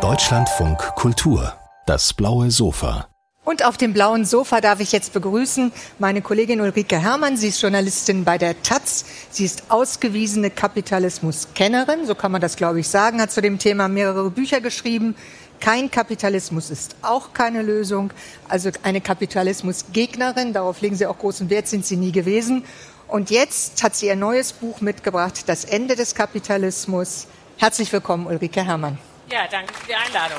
Deutschlandfunk Kultur, das blaue Sofa. Und auf dem blauen Sofa darf ich jetzt begrüßen meine Kollegin Ulrike Herrmann. Sie ist Journalistin bei der Taz. Sie ist ausgewiesene Kapitalismuskennerin, so kann man das, glaube ich, sagen, hat zu dem Thema mehrere Bücher geschrieben. Kein Kapitalismus ist auch keine Lösung. Also eine Kapitalismusgegnerin, darauf legen Sie auch großen Wert, sind Sie nie gewesen. Und jetzt hat sie ihr neues Buch mitgebracht, Das Ende des Kapitalismus. Herzlich willkommen, Ulrike Herrmann. Ja, danke für die Einladung.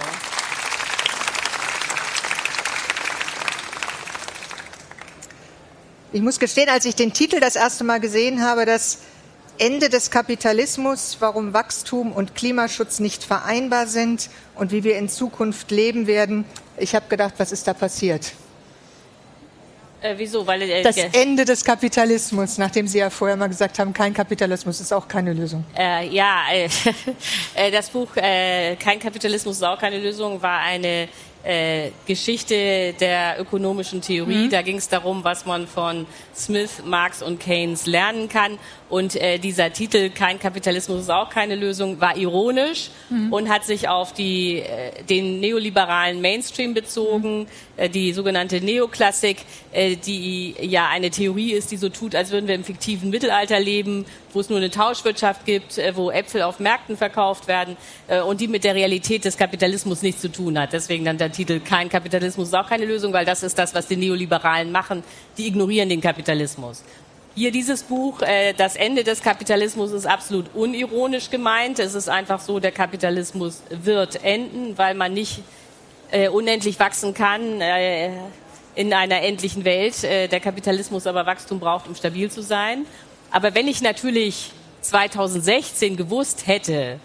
Ich muss gestehen, als ich den Titel das erste Mal gesehen habe, das Ende des Kapitalismus, warum Wachstum und Klimaschutz nicht vereinbar sind und wie wir in Zukunft leben werden, ich habe gedacht, was ist da passiert? Äh, wieso? Weil, äh, das Ende des Kapitalismus, nachdem Sie ja vorher mal gesagt haben, kein Kapitalismus ist auch keine Lösung. Äh, ja, äh, das Buch äh, Kein Kapitalismus ist auch keine Lösung war eine äh, Geschichte der ökonomischen Theorie. Mhm. Da ging es darum, was man von Smith, Marx und Keynes lernen kann. Und äh, dieser Titel Kein Kapitalismus ist auch keine Lösung war ironisch mhm. und hat sich auf die, äh, den neoliberalen Mainstream bezogen, mhm. Äh, die sogenannte Neoklassik, äh, die ja eine Theorie ist, die so tut, als würden wir im fiktiven Mittelalter leben, wo es nur eine Tauschwirtschaft gibt, äh, wo Äpfel auf Märkten verkauft werden und die mit der Realität des Kapitalismus nichts zu tun hat. Deswegen dann der Titel Kein Kapitalismus ist auch keine Lösung, weil das ist das, was die Neoliberalen machen. Die ignorieren den Kapitalismus. Hier dieses Buch, das Ende des Kapitalismus ist absolut unironisch gemeint. Es ist einfach so, der Kapitalismus wird enden, weil man nicht äh, unendlich wachsen kann äh, in einer endlichen Welt. Äh, der Kapitalismus aber Wachstum braucht, um stabil zu sein. Aber wenn ich natürlich 2016 gewusst hätte,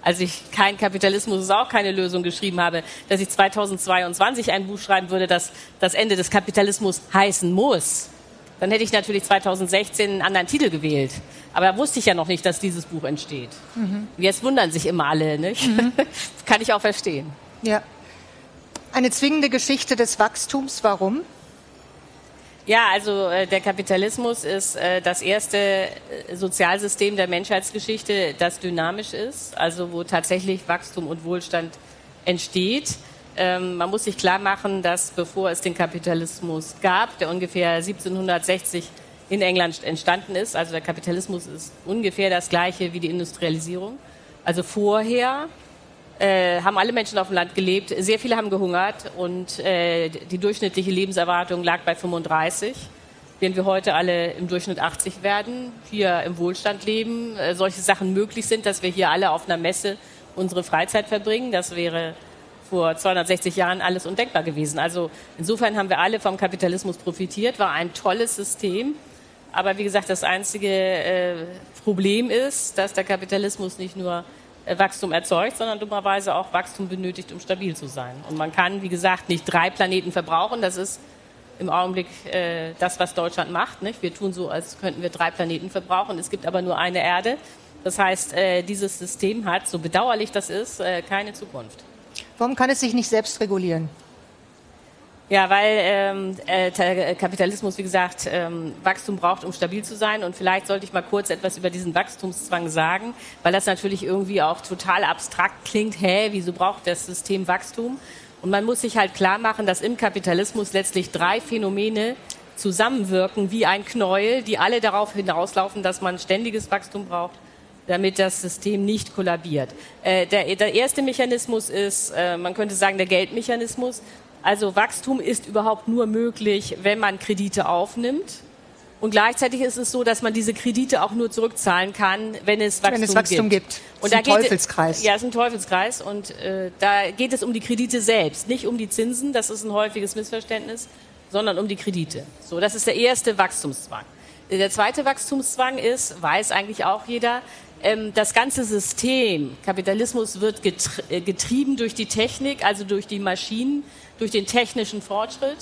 als ich kein Kapitalismus ist auch keine Lösung geschrieben habe, dass ich 2022 ein Buch schreiben würde, das das Ende des Kapitalismus heißen muss, dann hätte ich natürlich 2016 einen anderen Titel gewählt. Aber da wusste ich ja noch nicht, dass dieses Buch entsteht. Mhm. Jetzt wundern sich immer alle, nicht? Mhm. Kann ich auch verstehen. Ja. Eine zwingende Geschichte des Wachstums, warum? Ja, also äh, der Kapitalismus ist äh, das erste äh, Sozialsystem der Menschheitsgeschichte, das dynamisch ist, also wo tatsächlich Wachstum und Wohlstand entsteht. Ähm, man muss sich klar machen, dass bevor es den Kapitalismus gab, der ungefähr 1760 in England entstanden ist, also der Kapitalismus ist ungefähr das gleiche wie die Industrialisierung. Also vorher äh, haben alle Menschen auf dem Land gelebt, sehr viele haben gehungert und äh, die durchschnittliche Lebenserwartung lag bei 35 während wir heute alle im Durchschnitt 80 werden, hier im Wohlstand leben, äh, solche Sachen möglich sind, dass wir hier alle auf einer Messe unsere Freizeit verbringen. Das wäre vor 260 Jahren alles undenkbar gewesen. Also insofern haben wir alle vom Kapitalismus profitiert, war ein tolles System. Aber wie gesagt, das einzige äh, Problem ist, dass der Kapitalismus nicht nur Wachstum erzeugt, sondern dummerweise auch Wachstum benötigt, um stabil zu sein. Und man kann, wie gesagt, nicht drei Planeten verbrauchen. Das ist im Augenblick äh, das, was Deutschland macht. Nicht? Wir tun so, als könnten wir drei Planeten verbrauchen. Es gibt aber nur eine Erde. Das heißt, äh, dieses System hat, so bedauerlich das ist, äh, keine Zukunft. Warum kann es sich nicht selbst regulieren? Ja, weil ähm, äh, Kapitalismus, wie gesagt, ähm, Wachstum braucht, um stabil zu sein. Und vielleicht sollte ich mal kurz etwas über diesen Wachstumszwang sagen, weil das natürlich irgendwie auch total abstrakt klingt. Hä, wieso braucht das System Wachstum? Und man muss sich halt klar machen, dass im Kapitalismus letztlich drei Phänomene zusammenwirken wie ein Knäuel, die alle darauf hinauslaufen, dass man ständiges Wachstum braucht damit das System nicht kollabiert. Äh, der, der, erste Mechanismus ist, äh, man könnte sagen, der Geldmechanismus. Also Wachstum ist überhaupt nur möglich, wenn man Kredite aufnimmt. Und gleichzeitig ist es so, dass man diese Kredite auch nur zurückzahlen kann, wenn es Wachstum, wenn es Wachstum gibt. gibt. Und da ein Teufelskreis. Ja, es ist ein Teufelskreis. Und äh, da geht es um die Kredite selbst, nicht um die Zinsen. Das ist ein häufiges Missverständnis, sondern um die Kredite. So, das ist der erste Wachstumszwang. Der zweite Wachstumszwang ist, weiß eigentlich auch jeder, ähm, das ganze System, Kapitalismus wird äh, getrieben durch die Technik, also durch die Maschinen, durch den technischen Fortschritt,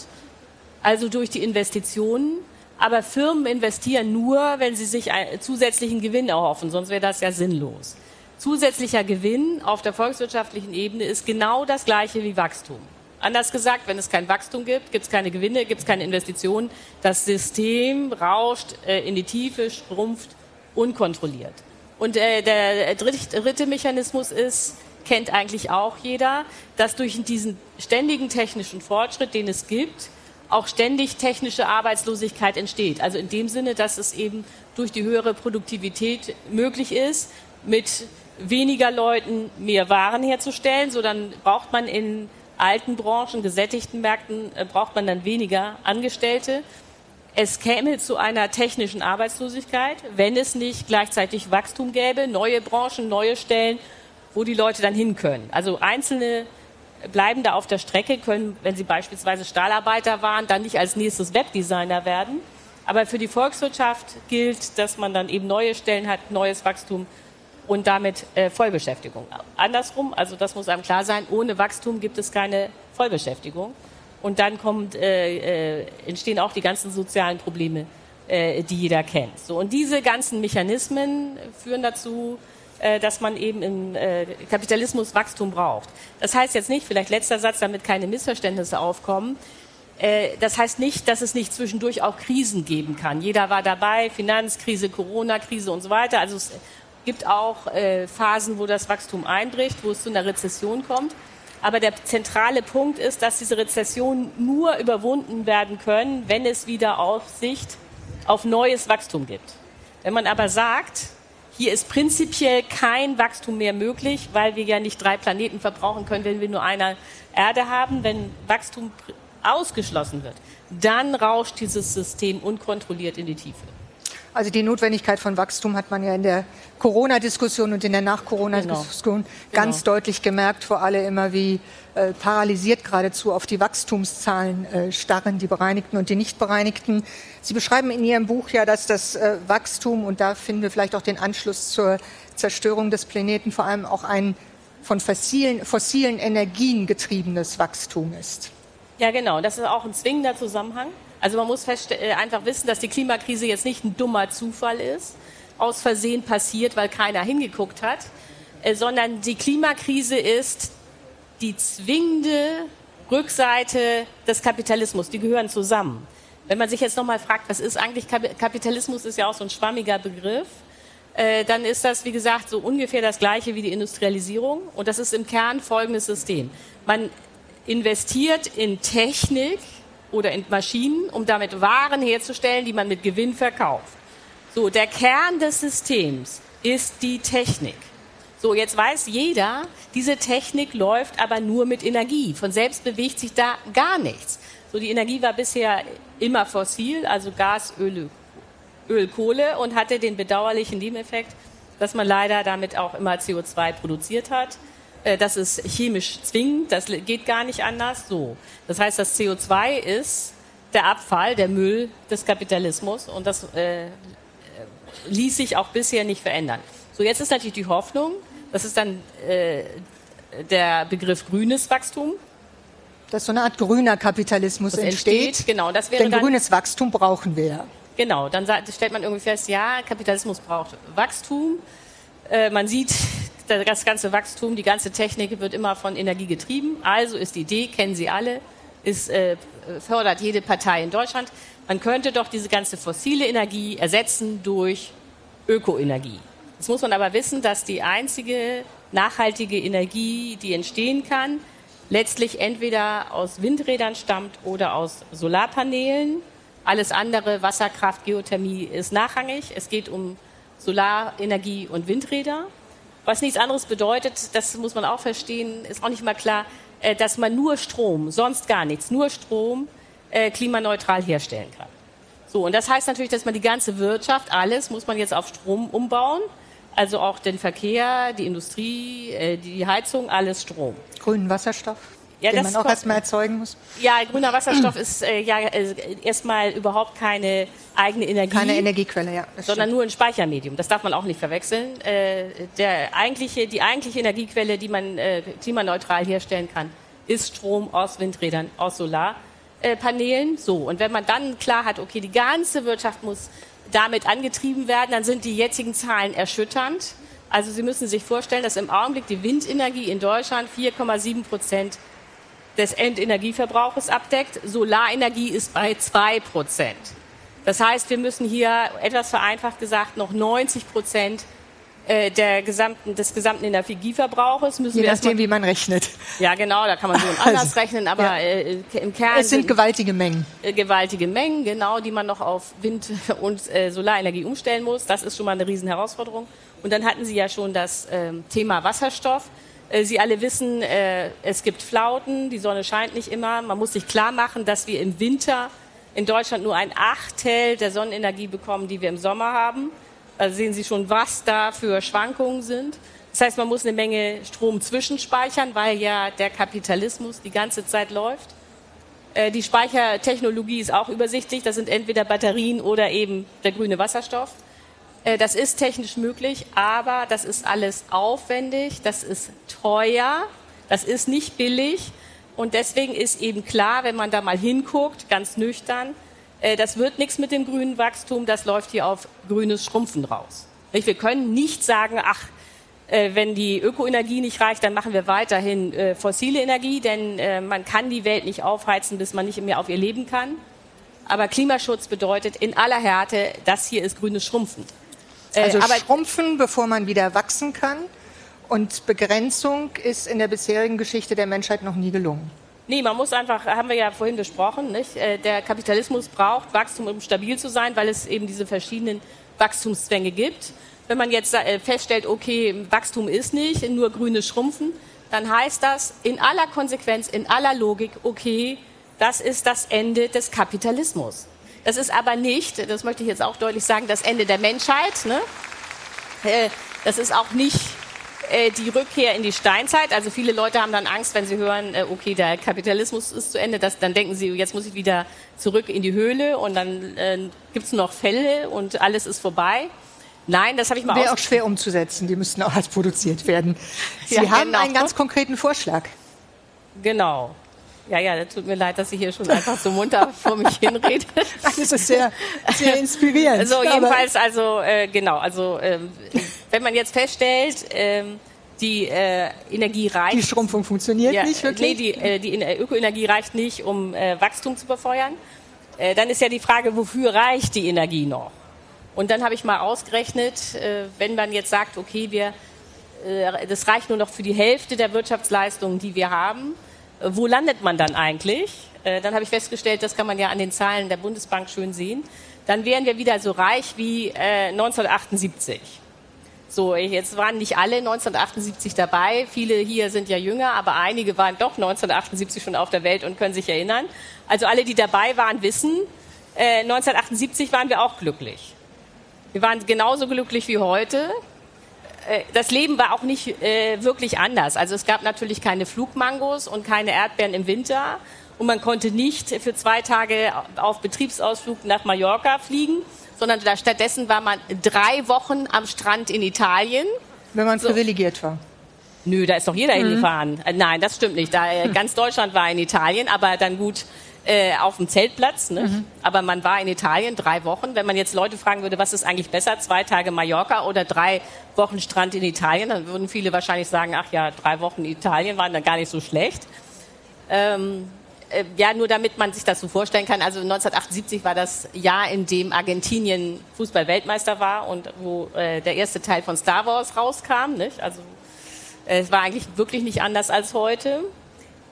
also durch die Investitionen. Aber Firmen investieren nur, wenn sie sich einen zusätzlichen Gewinn erhoffen, sonst wäre das ja sinnlos. Zusätzlicher Gewinn auf der volkswirtschaftlichen Ebene ist genau das gleiche wie Wachstum. Anders gesagt, wenn es kein Wachstum gibt, gibt es keine Gewinne, gibt es keine Investitionen. Das System rauscht äh, in die Tiefe, schrumpft unkontrolliert. Und äh, der dritte, dritte Mechanismus ist, kennt eigentlich auch jeder, dass durch diesen ständigen technischen Fortschritt, den es gibt, auch ständig technische Arbeitslosigkeit entsteht. Also in dem Sinne, dass es eben durch die höhere Produktivität möglich ist, mit weniger Leuten mehr Waren herzustellen. So dann braucht man in alten Branchen, gesättigten Märkten, äh, braucht man dann weniger Angestellte. Es käme zu einer technischen Arbeitslosigkeit, wenn es nicht gleichzeitig Wachstum gäbe, neue Branchen, neue Stellen, wo die Leute dann hin können. Also einzelne bleiben da auf der Strecke, können, wenn sie beispielsweise Stahlarbeiter waren, dann nicht als nächstes Webdesigner werden. Aber für die Volkswirtschaft gilt, dass man dann eben neue Stellen hat, neues Wachstum und damit äh, Vollbeschäftigung. Andersrum, also das muss einem klar sein, ohne Wachstum gibt es keine Vollbeschäftigung. Und dann kommt, äh, äh, entstehen auch die ganzen sozialen Probleme, äh, die jeder kennt. So, und diese ganzen Mechanismen führen dazu, dass man eben im äh, Kapitalismus Wachstum braucht. Das heißt jetzt nicht, vielleicht letzter Satz, damit keine Missverständnisse aufkommen, äh, das heißt nicht, dass es nicht zwischendurch auch Krisen geben kann. Jeder war dabei, Finanzkrise, Corona-Krise und so weiter. Also es gibt auch Phasen, wo das Wachstum einbricht, wo es zu einer Rezession kommt. Aber der zentrale Punkt ist, dass diese Rezessionen nur überwunden werden können, wenn es wieder Aussicht auf neues Wachstum gibt. Wenn man aber sagt, hier ist prinzipiell kein Wachstum mehr möglich, weil wir ja nicht drei Planeten verbrauchen können, wenn wir nur eine Erde haben. Wenn Wachstum ausgeschlossen wird, dann rauscht dieses System unkontrolliert in die Tiefe. Also die Notwendigkeit von Wachstum hat man ja in der Corona-Diskussion und in der Nach-Corona-Diskussion genau. ganz genau. deutlich gemerkt, vor allem immer wie äh, paralysiert geradezu auf die Wachstumszahlen äh, starren, die bereinigten und die nicht bereinigten. Sie beschreiben in Ihrem Buch ja, dass das äh, Wachstum, und da finden wir vielleicht auch den Anschluss zur Zerstörung des Planeten, vor allem auch ein von fossilen, fossilen Energien getriebenes Wachstum ist. Ja, genau. Das ist auch ein zwingender Zusammenhang. Also man muss äh, einfach wissen, dass die Klimakrise jetzt nicht ein dummer Zufall ist, aus Versehen passiert, weil keiner hingeguckt hat, äh, sondern die Klimakrise ist die zwingende Rückseite des Kapitalismus. Die gehören zusammen. Wenn man sich jetzt nochmal fragt, was ist eigentlich Kapitalismus, ist ja auch so ein schwammiger Begriff. Äh, dann ist das, wie gesagt, so ungefähr das gleiche wie die Industrialisierung. Und das ist im Kern folgendes System. Man investiert in Technik, oder in Maschinen, um damit Waren herzustellen, die man mit Gewinn verkauft. So, der Kern des Systems ist die Technik. So, jetzt weiß jeder, diese Technik läuft aber nur mit Energie. Von selbst bewegt sich da gar nichts. So, die Energie war bisher immer fossil, also Gas, Öl, Öl, Kohle und hatte den bedauerlichen Nebeneffekt, dass man leider damit auch immer CO2 produziert hat. Äh, das ist chemisch zwingend, das geht gar nicht anders. So. Das heißt, das CO2 ist der Abfall, der Müll des Kapitalismus und das äh, ließ sich auch bisher nicht verändern. So, jetzt ist natürlich die Hoffnung, das ist dann äh, der Begriff grünes Wachstum. Dass so eine Art grüner Kapitalismus entsteht. entsteht. Genau, das wäre Denn dann, grünes Wachstum brauchen wir. Genau, dann stellt man irgendwie fest, ja, Kapitalismus braucht Wachstum. Äh, man sieht, das ganze Wachstum, die ganze Technik wird immer von Energie getrieben. Also ist die Idee, kennen Sie alle, ist, äh, fördert jede Partei in Deutschland. Man könnte doch diese ganze fossile Energie ersetzen durch Ökoenergie. Jetzt muss man aber wissen, dass die einzige nachhaltige Energie, die entstehen kann, letztlich entweder aus Windrädern stammt oder aus Solarpanelen. Alles andere, Wasserkraft, Geothermie, ist nachrangig. Es geht um Solarenergie und Windräder. Was nichts anderes bedeutet, das muss man auch verstehen, ist auch nicht mal klar, äh, dass man nur Strom, sonst gar nichts, nur Strom äh, klimaneutral herstellen kann. So, und das heißt natürlich, dass man die ganze Wirtschaft, alles muss man jetzt auf Strom umbauen. Also auch den Verkehr, die Industrie, äh, die Heizung, alles Strom. Grünen Wasserstoff? Ja, den man auch erstmal erzeugen muss? Ja, grüner Wasserstoff ist äh, ja äh, erstmal überhaupt keine eigene Energie. Keine Energiequelle, ja. Sondern stimmt. nur ein Speichermedium. Das darf man auch nicht verwechseln. Äh, der eigentliche, die eigentliche Energiequelle, die man äh, klimaneutral herstellen kann, ist Strom aus Windrädern, aus Solarpanelen. So, und wenn man dann klar hat, okay, die ganze Wirtschaft muss damit angetrieben werden, dann sind die jetzigen Zahlen erschütternd. Also Sie müssen sich vorstellen, dass im Augenblick die Windenergie in Deutschland 4,7 Prozent des Endenergieverbrauches abdeckt. Solarenergie ist bei zwei Prozent. Das heißt, wir müssen hier etwas vereinfacht gesagt noch 90 Prozent äh, der gesamten, des gesamten Energieverbrauches müssen Je wir nachdem, wie man rechnet. Ja, genau, da kann man so und anders also, rechnen, aber ja. äh, im Kern. Es sind gewaltige Mengen. Äh, gewaltige Mengen, genau, die man noch auf Wind- und äh, Solarenergie umstellen muss. Das ist schon mal eine Riesenherausforderung. Und dann hatten Sie ja schon das ähm, Thema Wasserstoff. Äh, Sie alle wissen, äh, es gibt Flauten, die Sonne scheint nicht immer. Man muss sich klar machen, dass wir im Winter in Deutschland nur ein Achtel der Sonnenenergie bekommen, die wir im Sommer haben. Also sehen Sie schon, was da für Schwankungen sind. Das heißt, man muss eine Menge Strom zwischenspeichern, weil ja der Kapitalismus die ganze Zeit läuft. Äh, die Speichertechnologie ist auch übersichtlich. Das sind entweder Batterien oder eben der grüne Wasserstoff. Äh, das ist technisch möglich, aber das ist alles aufwendig, das ist teuer, das ist nicht billig. Und deswegen ist eben klar, wenn man da mal hinguckt, ganz nüchtern, äh, das wird nichts mit dem grünen Wachstum, das läuft hier auf grünes Schrumpfen raus. Wir können nicht sagen, ach, äh, wenn die Ökoenergie nicht reicht, dann machen wir weiterhin fossile Energie, denn man kann die Welt nicht aufheizen, bis man nicht mehr auf ihr leben kann. Aber Klimaschutz bedeutet in aller Härte, das hier ist grünes Schrumpfen. Also aber schrumpfen, bevor man wieder wachsen kann. Und Begrenzung ist in der bisherigen Geschichte der Menschheit noch nie gelungen. Nee, man muss einfach, haben wir ja vorhin besprochen, nicht? Äh, der Kapitalismus braucht Wachstum, um stabil zu sein, weil es eben diese verschiedenen Wachstumszwänge gibt. Wenn man jetzt äh, feststellt, okay, Wachstum ist nicht, nur grüne Schrumpfen, dann heißt das in aller Konsequenz, in aller Logik, okay, das ist das Ende des Kapitalismus. Das ist aber nicht, das möchte ich jetzt auch deutlich sagen, das Ende der Menschheit. Ne? Äh, das ist auch nicht äh, die Rückkehr in die Steinzeit. Also viele Leute haben dann Angst, wenn sie hören, äh, okay, der Kapitalismus ist zu Ende, dass, dann denken sie, jetzt muss ich wieder zurück in die Höhle und dann äh, gibt es noch Fälle und alles ist vorbei. Nein, das habe ich mal Wäre auch schwer umzusetzen, die müssten auch als produziert werden. Sie ja, haben genau. einen ganz konkreten Vorschlag. Genau. Ja, ja, tut mir leid, dass ich hier schon einfach so munter vor mich hinrede. Das ist sehr, sehr inspirierend. Also jedenfalls, also äh, genau, also äh, wenn man jetzt feststellt, ähm, die äh, Energie reicht. Die Schrumpfung funktioniert ja, nicht wirklich? Nee, die, äh, die Ökoenergie reicht nicht, um äh, Wachstum zu befeuern. Äh, dann ist ja die Frage, wofür reicht die Energie noch? Und dann habe ich mal ausgerechnet, äh, wenn man jetzt sagt, okay, wir, äh, das reicht nur noch für die Hälfte der Wirtschaftsleistungen, die wir haben, wo landet man dann eigentlich? Äh, dann habe ich festgestellt, das kann man ja an den Zahlen der Bundesbank schön sehen. Dann wären wir wieder so reich wie äh, 1978. So, jetzt waren nicht alle 1978 dabei. Viele hier sind ja jünger, aber einige waren doch 1978 schon auf der Welt und können sich erinnern. Also alle, die dabei waren, wissen, äh, 1978 waren wir auch glücklich. Wir waren genauso glücklich wie heute. Äh, das Leben war auch nicht äh, wirklich anders. Also es gab natürlich keine Flugmangos und keine Erdbeeren im Winter. Und man konnte nicht für zwei Tage auf Betriebsausflug nach Mallorca fliegen sondern da stattdessen war man drei Wochen am Strand in Italien. Wenn man so. privilegiert war. Nö, da ist doch jeder mhm. hingefahren. Äh, nein, das stimmt nicht. Da, äh, ganz Deutschland war in Italien, aber dann gut äh, auf dem Zeltplatz. Ne? Mhm. Aber man war in Italien drei Wochen. Wenn man jetzt Leute fragen würde, was ist eigentlich besser, zwei Tage Mallorca oder drei Wochen Strand in Italien, dann würden viele wahrscheinlich sagen, ach ja, drei Wochen Italien waren dann gar nicht so schlecht. Ähm, äh, ja, nur damit man sich das so vorstellen kann. Also 1978 war das Jahr, in dem Argentinien Fußball-Weltmeister war und wo äh, der erste Teil von Star Wars rauskam. Nicht? Also äh, es war eigentlich wirklich nicht anders als heute.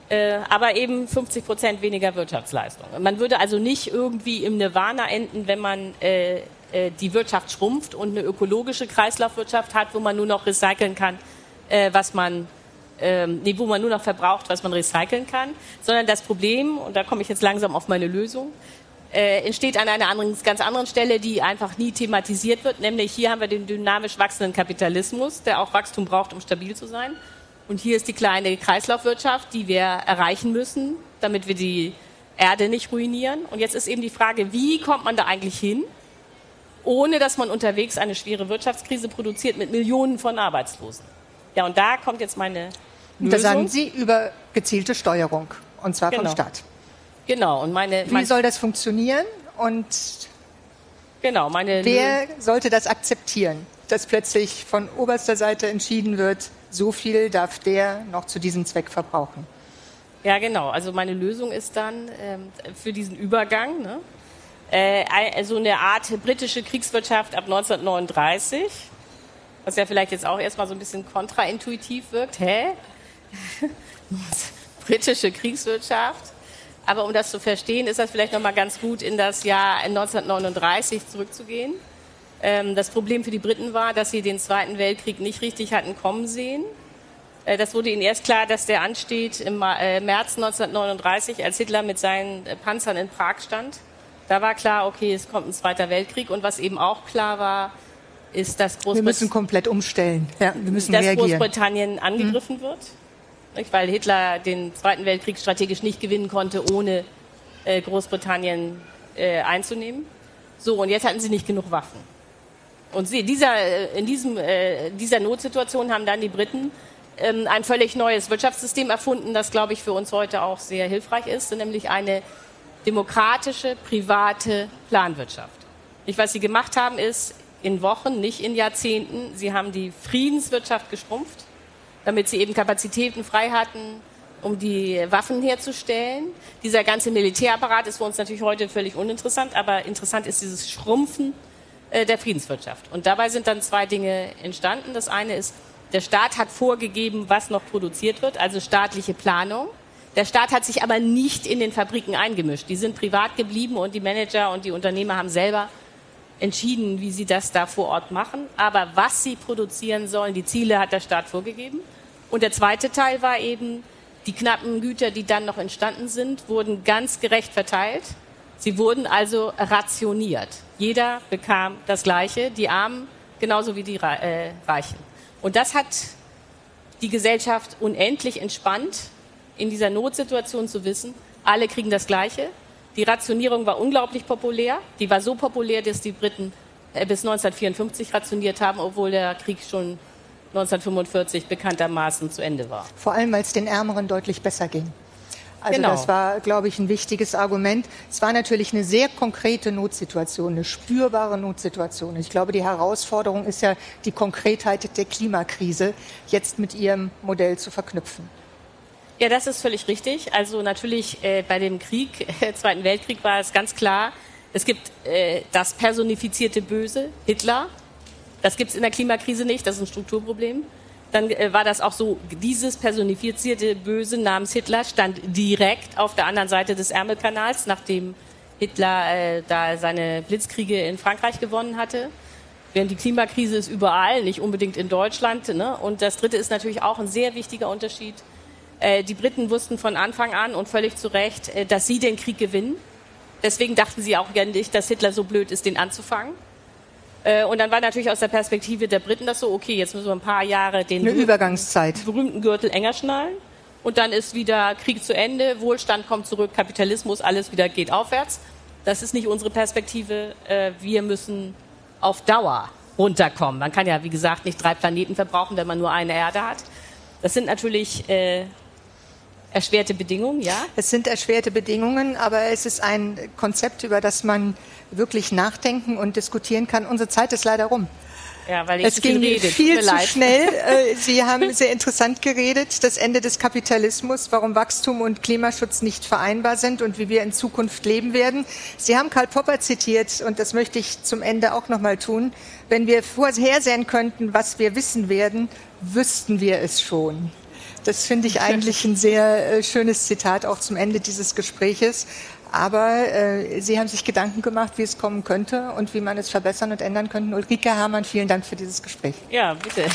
Äh, aber eben 50 Prozent weniger Wirtschaftsleistung. Man würde also nicht irgendwie im Nirvana enden, wenn man äh, äh, die Wirtschaft schrumpft und eine ökologische Kreislaufwirtschaft hat, wo man nur noch recyceln kann, was man ähm, nee, wo man nur noch verbraucht, was man recyceln kann, sondern das Problem, und da komme ich jetzt langsam auf meine Lösung, äh, entsteht an einer anderen, ganz anderen Stelle, die einfach nie thematisiert wird, nämlich hier haben wir den dynamisch wachsenden Kapitalismus, der auch Wachstum braucht, um stabil zu sein. Und hier ist die kleine Kreislaufwirtschaft, die wir erreichen müssen, damit wir die Erde nicht ruinieren. Und jetzt ist eben die Frage, wie kommt man da eigentlich hin, ohne dass man unterwegs eine schwere Wirtschaftskrise produziert mit Millionen von Arbeitslosen? Ja, und da kommt jetzt meine Lösung. Da sagen Sie über gezielte Steuerung, und zwar genau. vom Staat. Genau. Und meine, Wie mein soll das funktionieren? Und genau, meine wer sollte das akzeptieren, dass plötzlich von oberster Seite entschieden wird, so viel darf der noch zu diesem Zweck verbrauchen? Ja, genau. Also meine Lösung ist dann ähm, für diesen Übergang ne, äh, so eine Art britische Kriegswirtschaft ab 1939 was ja vielleicht jetzt auch erstmal so ein bisschen kontraintuitiv wirkt. Hä? Britische Kriegswirtschaft. Aber um das zu verstehen, ist das vielleicht nochmal ganz gut, in das Jahr 1939 zurückzugehen. Ähm, das Problem für die Briten war, dass sie den Zweiten Weltkrieg nicht richtig hatten kommen sehen. Äh, das wurde ihnen erst klar, dass der ansteht im äh, März 1939, als Hitler mit seinen äh, Panzern in Prag stand. Da war klar, okay, es kommt ein Zweiter Weltkrieg. Und was eben auch klar war, ist, dass Großbritannien. Wir müssen komplett umstellen. Ja, wir müssen dass reagieren. Großbritannien mhm. angegriffen mhm. wird. Weil Hitler den Zweiten Weltkrieg strategisch nicht gewinnen konnte, ohne Großbritannien einzunehmen. So, und jetzt hatten sie nicht genug Waffen. Und sie, dieser, in diesem, dieser Notsituation haben dann die Briten ähm, ein völlig neues Wirtschaftssystem erfunden, das, glaube ich, für uns heute auch sehr hilfreich ist, nämlich eine demokratische, private Planwirtschaft. Nicht, was sie gemacht haben, ist in Wochen, nicht in Jahrzehnten, sie haben die Friedenswirtschaft geschrumpft, damit sie eben Kapazitäten frei hatten, um die Waffen herzustellen. Dieser ganze Militärapparat ist für uns natürlich heute völlig uninteressant, aber interessant ist dieses Schrumpfen äh, der Friedenswirtschaft. Und dabei sind dann zwei Dinge entstanden. Das eine ist der Staat hat vorgegeben, was noch produziert wird, also staatliche Planung. Der Staat hat sich aber nicht in den Fabriken eingemischt. Die sind privat geblieben und die Manager und die Unternehmer haben selber entschieden, wie sie das da vor Ort machen. Aber was sie produzieren sollen, die Ziele hat der Staat vorgegeben. Und der zweite Teil war eben, die knappen Güter, die dann noch entstanden sind, wurden ganz gerecht verteilt. Sie wurden also rationiert. Jeder bekam das Gleiche, die Armen genauso wie die äh, Reichen. Und das hat die Gesellschaft unendlich entspannt, in dieser Notsituation zu wissen, alle kriegen das Gleiche. Die Rationierung war unglaublich populär. Die war so populär, dass die Briten äh, bis 1954 rationiert haben, obwohl der Krieg schon 1945 bekanntermaßen zu Ende war. Vor allem, weil es den Ärmeren deutlich besser ging. Also genau. das war, glaube ich, ein wichtiges Argument. Es war natürlich eine sehr konkrete Notsituation, eine spürbare Notsituation. Ich glaube, die Herausforderung ist ja die Konkretheit der Klimakrise jetzt mit Ihrem Modell zu verknüpfen. Ja, das ist völlig richtig. Also natürlich äh, bei dem Krieg, äh, Zweiten Weltkrieg, war es ganz klar, es gibt äh, das personifizierte Böse, Hitler. Das gibt es in der Klimakrise nicht, das ist ein Strukturproblem dann äh, war das auch so, dieses personifizierte Böse namens Hitler stand direkt auf der anderen Seite des Ärmelkanals, nachdem Hitler äh, da seine Blitzkriege in Frankreich gewonnen hatte. Während die Klimakrise ist überall, nicht unbedingt in Deutschland. Ne? Und das Dritte ist natürlich auch ein sehr wichtiger Unterschied. Äh, die Briten wussten von Anfang an und völlig zu Recht, äh, dass sie den Krieg gewinnen. Deswegen dachten sie auch gerne nicht, dass Hitler so blöd ist, den anzufangen. Äh, und dann war natürlich aus der Perspektive der Briten das so, okay, jetzt müssen wir ein paar Jahre den Eine Übergangszeit. berühmten Gürtel enger schnallen. Und dann ist wieder Krieg zu Ende, Wohlstand kommt zurück, Kapitalismus, alles wieder geht aufwärts. Das ist nicht unsere Perspektive. Äh, wir müssen auf Dauer runterkommen. Man kann ja, wie gesagt, nicht drei Planeten verbrauchen, wenn man nur eine Erde hat. Das sind natürlich äh, erschwerte Bedingungen, ja? Es sind erschwerte Bedingungen, aber es ist ein Konzept, über das man wirklich nachdenken und diskutieren kann. Unsere Zeit ist leider rum. Ja, weil ich es ging viel, viel zu schnell. Äh, Sie haben sehr interessant geredet. Das Ende des Kapitalismus, warum Wachstum und Klimaschutz nicht vereinbar sind und wie wir in Zukunft leben werden. Sie haben Karl Popper zitiert und das möchte ich zum Ende auch noch mal tun. Wenn wir vorhersehen könnten, was wir wissen werden, wüssten wir es schon. Das finde ich eigentlich ein sehr äh, schönes Zitat auch zum Ende dieses Gespräches. Aber äh, Sie haben sich Gedanken gemacht, wie es kommen könnte und wie man es verbessern und ändern könnte. Ulrike Herrmann, vielen Dank für dieses Gespräch. Ja, bitte.